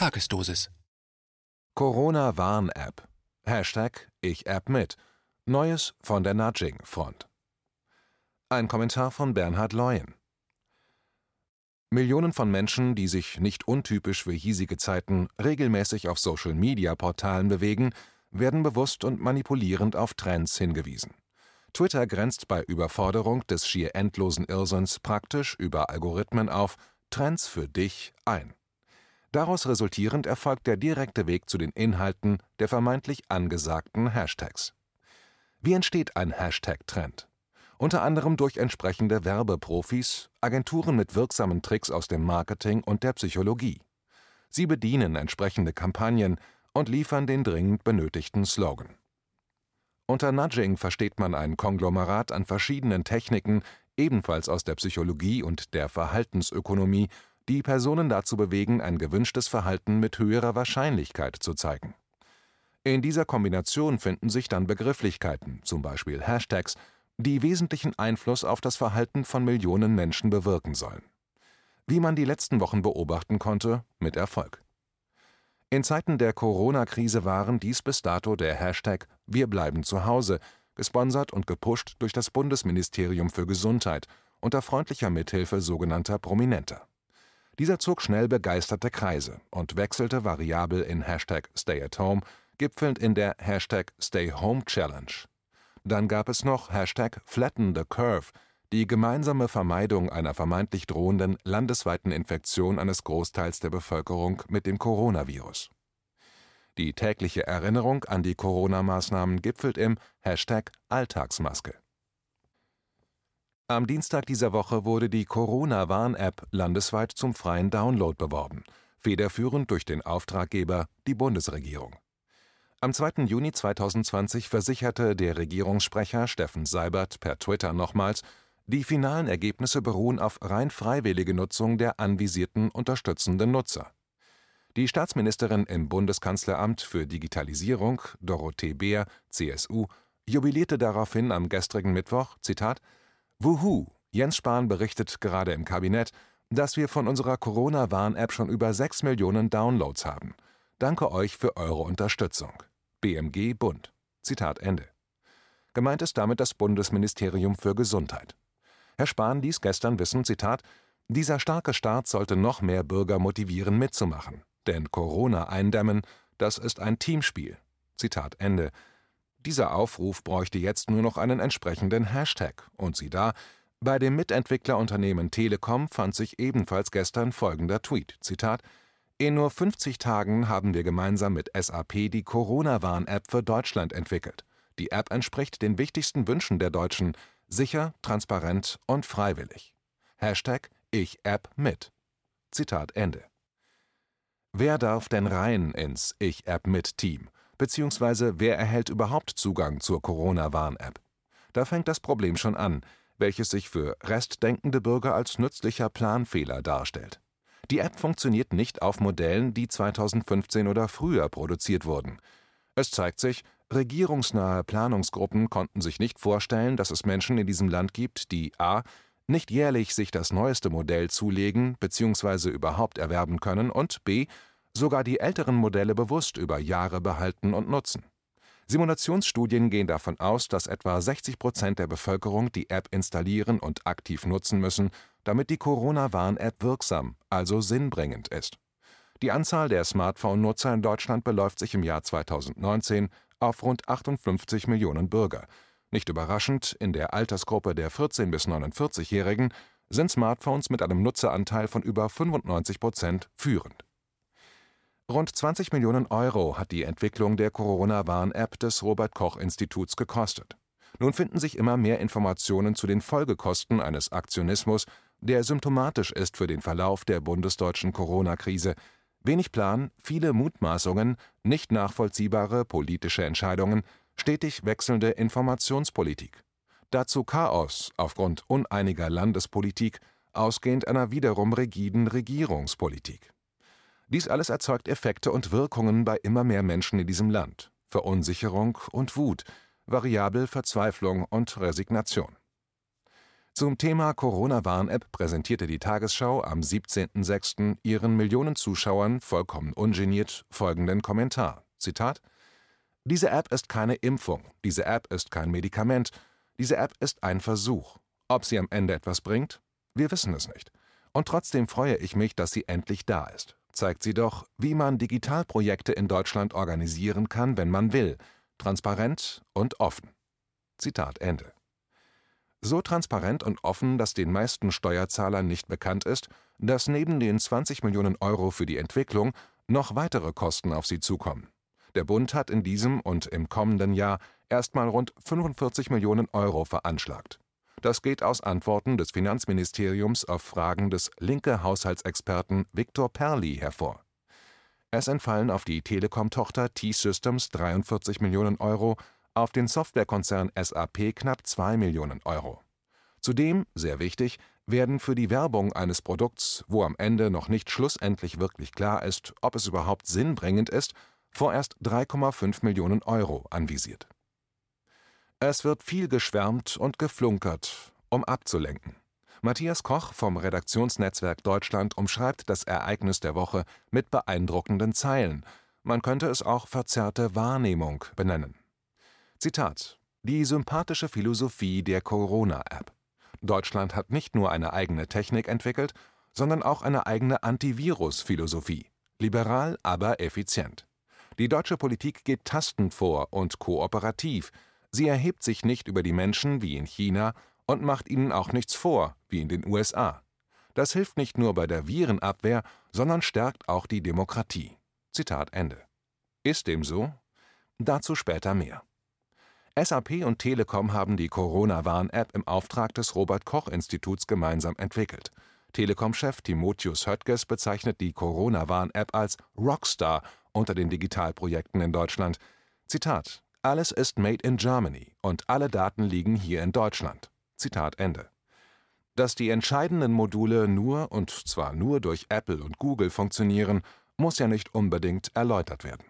Tagesdosis. Corona-Warn-App. Hashtag Ich App mit. Neues von der Nudging-Front. Ein Kommentar von Bernhard Leuen. Millionen von Menschen, die sich nicht untypisch für hiesige Zeiten regelmäßig auf Social-Media-Portalen bewegen, werden bewusst und manipulierend auf Trends hingewiesen. Twitter grenzt bei Überforderung des schier endlosen Irrsinns praktisch über Algorithmen auf Trends für dich ein. Daraus resultierend erfolgt der direkte Weg zu den Inhalten der vermeintlich angesagten Hashtags. Wie entsteht ein Hashtag-Trend? Unter anderem durch entsprechende Werbeprofis, Agenturen mit wirksamen Tricks aus dem Marketing und der Psychologie. Sie bedienen entsprechende Kampagnen und liefern den dringend benötigten Slogan. Unter Nudging versteht man ein Konglomerat an verschiedenen Techniken, ebenfalls aus der Psychologie und der Verhaltensökonomie, die Personen dazu bewegen, ein gewünschtes Verhalten mit höherer Wahrscheinlichkeit zu zeigen. In dieser Kombination finden sich dann Begrifflichkeiten, zum Beispiel Hashtags, die wesentlichen Einfluss auf das Verhalten von Millionen Menschen bewirken sollen. Wie man die letzten Wochen beobachten konnte, mit Erfolg. In Zeiten der Corona-Krise waren dies bis dato der Hashtag Wir bleiben zu Hause, gesponsert und gepusht durch das Bundesministerium für Gesundheit unter freundlicher Mithilfe sogenannter Prominenter. Dieser zog schnell begeisterte Kreise und wechselte variabel in Hashtag Stay at Home, gipfelnd in der Hashtag Stay Home Challenge. Dann gab es noch Hashtag Flatten the Curve, die gemeinsame Vermeidung einer vermeintlich drohenden landesweiten Infektion eines Großteils der Bevölkerung mit dem Coronavirus. Die tägliche Erinnerung an die Corona-Maßnahmen gipfelt im Hashtag Alltagsmaske. Am Dienstag dieser Woche wurde die Corona-Warn-App landesweit zum freien Download beworben, federführend durch den Auftraggeber, die Bundesregierung. Am 2. Juni 2020 versicherte der Regierungssprecher Steffen Seibert per Twitter nochmals, die finalen Ergebnisse beruhen auf rein freiwillige Nutzung der anvisierten unterstützenden Nutzer. Die Staatsministerin im Bundeskanzleramt für Digitalisierung, Dorothee Beer, CSU, jubilierte daraufhin am gestrigen Mittwoch, Zitat, Wuhu, Jens Spahn berichtet gerade im Kabinett, dass wir von unserer Corona-Warn-App schon über 6 Millionen Downloads haben. Danke euch für eure Unterstützung. BMG Bund. Zitat Ende. Gemeint ist damit das Bundesministerium für Gesundheit. Herr Spahn ließ gestern wissen, Zitat, dieser starke Start sollte noch mehr Bürger motivieren, mitzumachen. Denn Corona eindämmen, das ist ein Teamspiel. Zitat Ende. Dieser Aufruf bräuchte jetzt nur noch einen entsprechenden Hashtag. Und sieh da, bei dem Mitentwicklerunternehmen Telekom fand sich ebenfalls gestern folgender Tweet: Zitat: In nur 50 Tagen haben wir gemeinsam mit SAP die Corona-Warn-App für Deutschland entwickelt. Die App entspricht den wichtigsten Wünschen der Deutschen: sicher, transparent und freiwillig. Hashtag Ich App mit. Zitat Ende. Wer darf denn rein ins Ich App mit Team? Beziehungsweise wer erhält überhaupt Zugang zur Corona-Warn-App? Da fängt das Problem schon an, welches sich für restdenkende Bürger als nützlicher Planfehler darstellt. Die App funktioniert nicht auf Modellen, die 2015 oder früher produziert wurden. Es zeigt sich, regierungsnahe Planungsgruppen konnten sich nicht vorstellen, dass es Menschen in diesem Land gibt, die a. nicht jährlich sich das neueste Modell zulegen bzw. überhaupt erwerben können und b sogar die älteren Modelle bewusst über Jahre behalten und nutzen. Simulationsstudien gehen davon aus, dass etwa 60 Prozent der Bevölkerung die App installieren und aktiv nutzen müssen, damit die Corona-Warn-App wirksam, also sinnbringend ist. Die Anzahl der Smartphone-Nutzer in Deutschland beläuft sich im Jahr 2019 auf rund 58 Millionen Bürger. Nicht überraschend, in der Altersgruppe der 14- bis 49-Jährigen sind Smartphones mit einem Nutzeranteil von über 95 Prozent führend. Rund 20 Millionen Euro hat die Entwicklung der Corona-Warn-App des Robert-Koch-Instituts gekostet. Nun finden sich immer mehr Informationen zu den Folgekosten eines Aktionismus, der symptomatisch ist für den Verlauf der bundesdeutschen Corona-Krise. Wenig Plan, viele Mutmaßungen, nicht nachvollziehbare politische Entscheidungen, stetig wechselnde Informationspolitik. Dazu Chaos aufgrund uneiniger Landespolitik, ausgehend einer wiederum rigiden Regierungspolitik. Dies alles erzeugt Effekte und Wirkungen bei immer mehr Menschen in diesem Land: Verunsicherung und Wut, variabel Verzweiflung und Resignation. Zum Thema Corona-Warn-App präsentierte die Tagesschau am 17.06. ihren Millionen Zuschauern vollkommen ungeniert folgenden Kommentar: Zitat Diese App ist keine Impfung, diese App ist kein Medikament, diese App ist ein Versuch. Ob sie am Ende etwas bringt? Wir wissen es nicht. Und trotzdem freue ich mich, dass sie endlich da ist. Zeigt sie doch, wie man Digitalprojekte in Deutschland organisieren kann, wenn man will. Transparent und offen. Zitat Ende. So transparent und offen, dass den meisten Steuerzahlern nicht bekannt ist, dass neben den 20 Millionen Euro für die Entwicklung noch weitere Kosten auf sie zukommen. Der Bund hat in diesem und im kommenden Jahr erstmal rund 45 Millionen Euro veranschlagt. Das geht aus Antworten des Finanzministeriums auf Fragen des linke Haushaltsexperten Viktor Perli hervor. Es entfallen auf die Telekom-Tochter T-Systems 43 Millionen Euro, auf den Softwarekonzern SAP knapp 2 Millionen Euro. Zudem, sehr wichtig, werden für die Werbung eines Produkts, wo am Ende noch nicht schlussendlich wirklich klar ist, ob es überhaupt sinnbringend ist, vorerst 3,5 Millionen Euro anvisiert. Es wird viel geschwärmt und geflunkert, um abzulenken. Matthias Koch vom Redaktionsnetzwerk Deutschland umschreibt das Ereignis der Woche mit beeindruckenden Zeilen. Man könnte es auch verzerrte Wahrnehmung benennen. Zitat: Die sympathische Philosophie der Corona-App. Deutschland hat nicht nur eine eigene Technik entwickelt, sondern auch eine eigene Antivirus-Philosophie. Liberal, aber effizient. Die deutsche Politik geht tastend vor und kooperativ. Sie erhebt sich nicht über die Menschen wie in China und macht ihnen auch nichts vor wie in den USA. Das hilft nicht nur bei der Virenabwehr, sondern stärkt auch die Demokratie. Zitat Ende. Ist dem so? Dazu später mehr. SAP und Telekom haben die Corona-Warn-App im Auftrag des Robert-Koch-Instituts gemeinsam entwickelt. Telekom-Chef Timotheus Höttges bezeichnet die Corona-Warn-App als Rockstar unter den Digitalprojekten in Deutschland. Zitat: Alles ist made in Germany und alle Daten liegen hier in Deutschland. Zitat Ende. Dass die entscheidenden Module nur und zwar nur durch Apple und Google funktionieren, muss ja nicht unbedingt erläutert werden.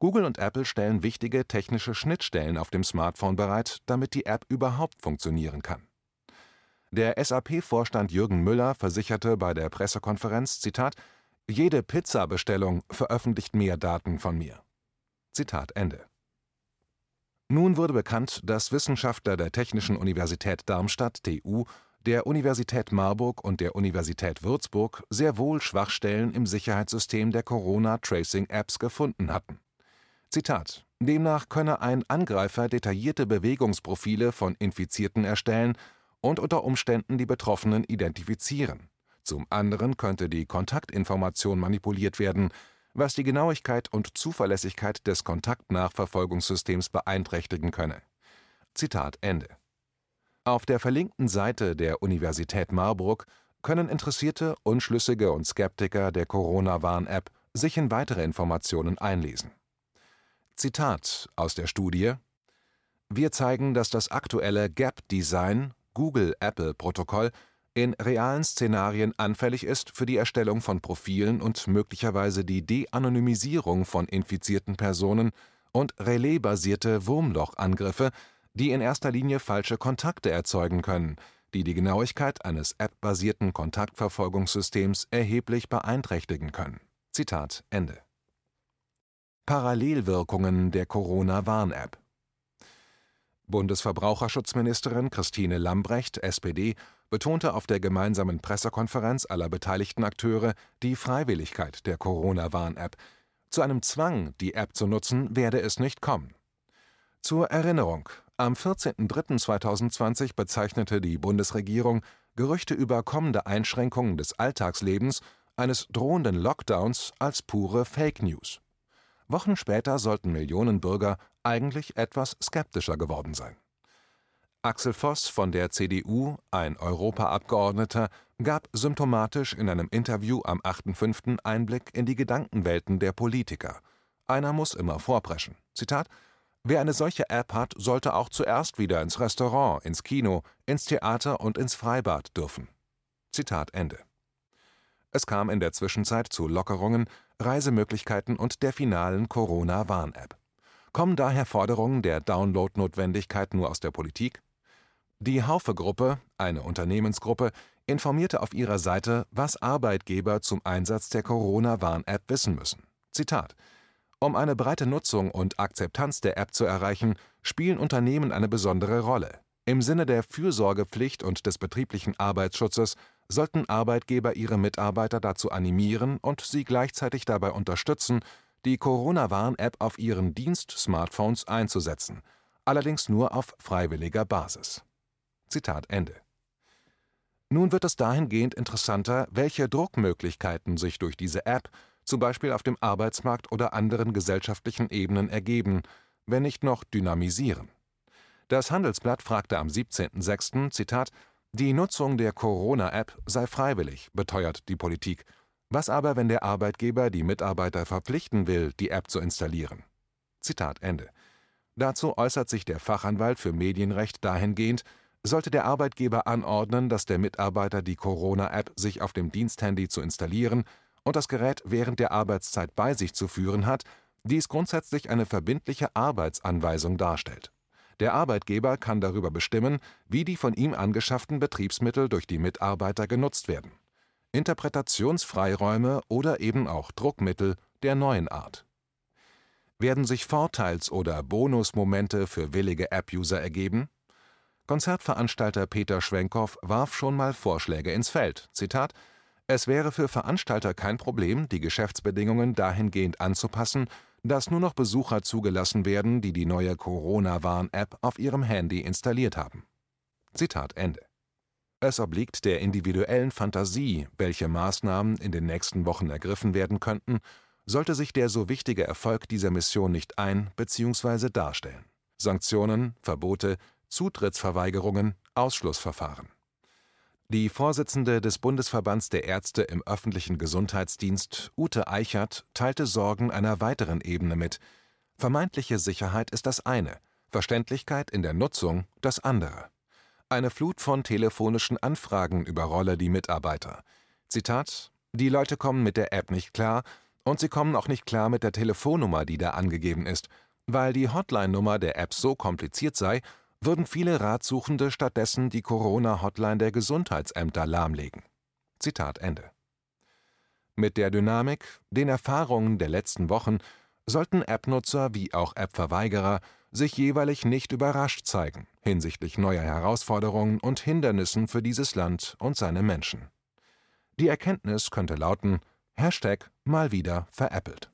Google und Apple stellen wichtige technische Schnittstellen auf dem Smartphone bereit, damit die App überhaupt funktionieren kann. Der SAP-Vorstand Jürgen Müller versicherte bei der Pressekonferenz, Zitat, jede Pizza-Bestellung veröffentlicht mehr Daten von mir. Zitat Ende. Nun wurde bekannt, dass Wissenschaftler der Technischen Universität Darmstadt TU, der Universität Marburg und der Universität Würzburg sehr wohl Schwachstellen im Sicherheitssystem der Corona-Tracing-Apps gefunden hatten. Zitat: Demnach könne ein Angreifer detaillierte Bewegungsprofile von Infizierten erstellen und unter Umständen die Betroffenen identifizieren. Zum anderen könnte die Kontaktinformation manipuliert werden, was die Genauigkeit und Zuverlässigkeit des Kontaktnachverfolgungssystems beeinträchtigen könne. Zitat Ende. Auf der verlinkten Seite der Universität Marburg können Interessierte, Unschlüssige und Skeptiker der Corona-Warn-App sich in weitere Informationen einlesen Zitat aus der Studie: Wir zeigen, dass das aktuelle Gap-Design Google-Apple-Protokoll in realen Szenarien anfällig ist für die Erstellung von Profilen und möglicherweise die De-Anonymisierung von infizierten Personen und Relais-basierte Wurmlochangriffe, die in erster Linie falsche Kontakte erzeugen können, die die Genauigkeit eines App-basierten Kontaktverfolgungssystems erheblich beeinträchtigen können. Zitat Ende Parallelwirkungen der Corona-Warn-App Bundesverbraucherschutzministerin Christine Lambrecht (SPD) betonte auf der gemeinsamen Pressekonferenz aller beteiligten Akteure die Freiwilligkeit der Corona-Warn-App. Zu einem Zwang, die App zu nutzen, werde es nicht kommen. Zur Erinnerung: Am 14.03.2020 bezeichnete die Bundesregierung Gerüchte über kommende Einschränkungen des Alltagslebens, eines drohenden Lockdowns als pure Fake News Wochen später sollten Millionen Bürger eigentlich etwas skeptischer geworden sein. Axel Voss von der CDU, ein Europaabgeordneter, gab symptomatisch in einem Interview am 8.5. Einblick in die Gedankenwelten der Politiker. Einer muss immer vorpreschen. Zitat: Wer eine solche App hat, sollte auch zuerst wieder ins Restaurant, ins Kino, ins Theater und ins Freibad dürfen. Zitat Ende. Es kam in der Zwischenzeit zu Lockerungen, Reisemöglichkeiten und der finalen Corona-Warn-App. Kommen daher Forderungen der Download-Notwendigkeit nur aus der Politik? Die Haufe-Gruppe, eine Unternehmensgruppe, informierte auf ihrer Seite, was Arbeitgeber zum Einsatz der Corona-Warn-App wissen müssen. Zitat: Um eine breite Nutzung und Akzeptanz der App zu erreichen, spielen Unternehmen eine besondere Rolle. Im Sinne der Fürsorgepflicht und des betrieblichen Arbeitsschutzes sollten Arbeitgeber ihre Mitarbeiter dazu animieren und sie gleichzeitig dabei unterstützen, die Corona-Warn-App auf ihren Dienst-Smartphones einzusetzen, allerdings nur auf freiwilliger Basis Zitat Ende. Nun wird es dahingehend interessanter, welche Druckmöglichkeiten sich durch diese App zum Beispiel auf dem Arbeitsmarkt oder anderen gesellschaftlichen Ebenen ergeben, wenn nicht noch dynamisieren. Das Handelsblatt fragte am 17.06. Zitat Die Nutzung der Corona-App sei freiwillig, beteuert die Politik. Was aber, wenn der Arbeitgeber die Mitarbeiter verpflichten will, die App zu installieren? Zitat Ende. Dazu äußert sich der Fachanwalt für Medienrecht dahingehend, sollte der Arbeitgeber anordnen, dass der Mitarbeiter die Corona-App sich auf dem Diensthandy zu installieren und das Gerät während der Arbeitszeit bei sich zu führen hat, dies grundsätzlich eine verbindliche Arbeitsanweisung darstellt. Der Arbeitgeber kann darüber bestimmen, wie die von ihm angeschafften Betriebsmittel durch die Mitarbeiter genutzt werden. Interpretationsfreiräume oder eben auch Druckmittel der neuen Art. Werden sich Vorteils- oder Bonusmomente für willige App-User ergeben? Konzertveranstalter Peter Schwenkow warf schon mal Vorschläge ins Feld: Zitat, Es wäre für Veranstalter kein Problem, die Geschäftsbedingungen dahingehend anzupassen, dass nur noch Besucher zugelassen werden, die die neue Corona-Warn-App auf ihrem Handy installiert haben. Zitat Ende. Es obliegt der individuellen Fantasie, welche Maßnahmen in den nächsten Wochen ergriffen werden könnten, sollte sich der so wichtige Erfolg dieser Mission nicht ein bzw. darstellen. Sanktionen, Verbote, Zutrittsverweigerungen, Ausschlussverfahren. Die Vorsitzende des Bundesverbands der Ärzte im öffentlichen Gesundheitsdienst, Ute Eichert, teilte Sorgen einer weiteren Ebene mit. Vermeintliche Sicherheit ist das eine, Verständlichkeit in der Nutzung das andere. Eine Flut von telefonischen Anfragen überrolle die Mitarbeiter. Zitat: Die Leute kommen mit der App nicht klar und sie kommen auch nicht klar mit der Telefonnummer, die da angegeben ist, weil die Hotline-Nummer der App so kompliziert sei würden viele Ratsuchende stattdessen die Corona-Hotline der Gesundheitsämter lahmlegen. Zitat Ende. Mit der Dynamik, den Erfahrungen der letzten Wochen sollten App-Nutzer wie auch App-Verweigerer sich jeweilig nicht überrascht zeigen hinsichtlich neuer Herausforderungen und Hindernissen für dieses Land und seine Menschen. Die Erkenntnis könnte lauten: Hashtag mal wieder veräppelt.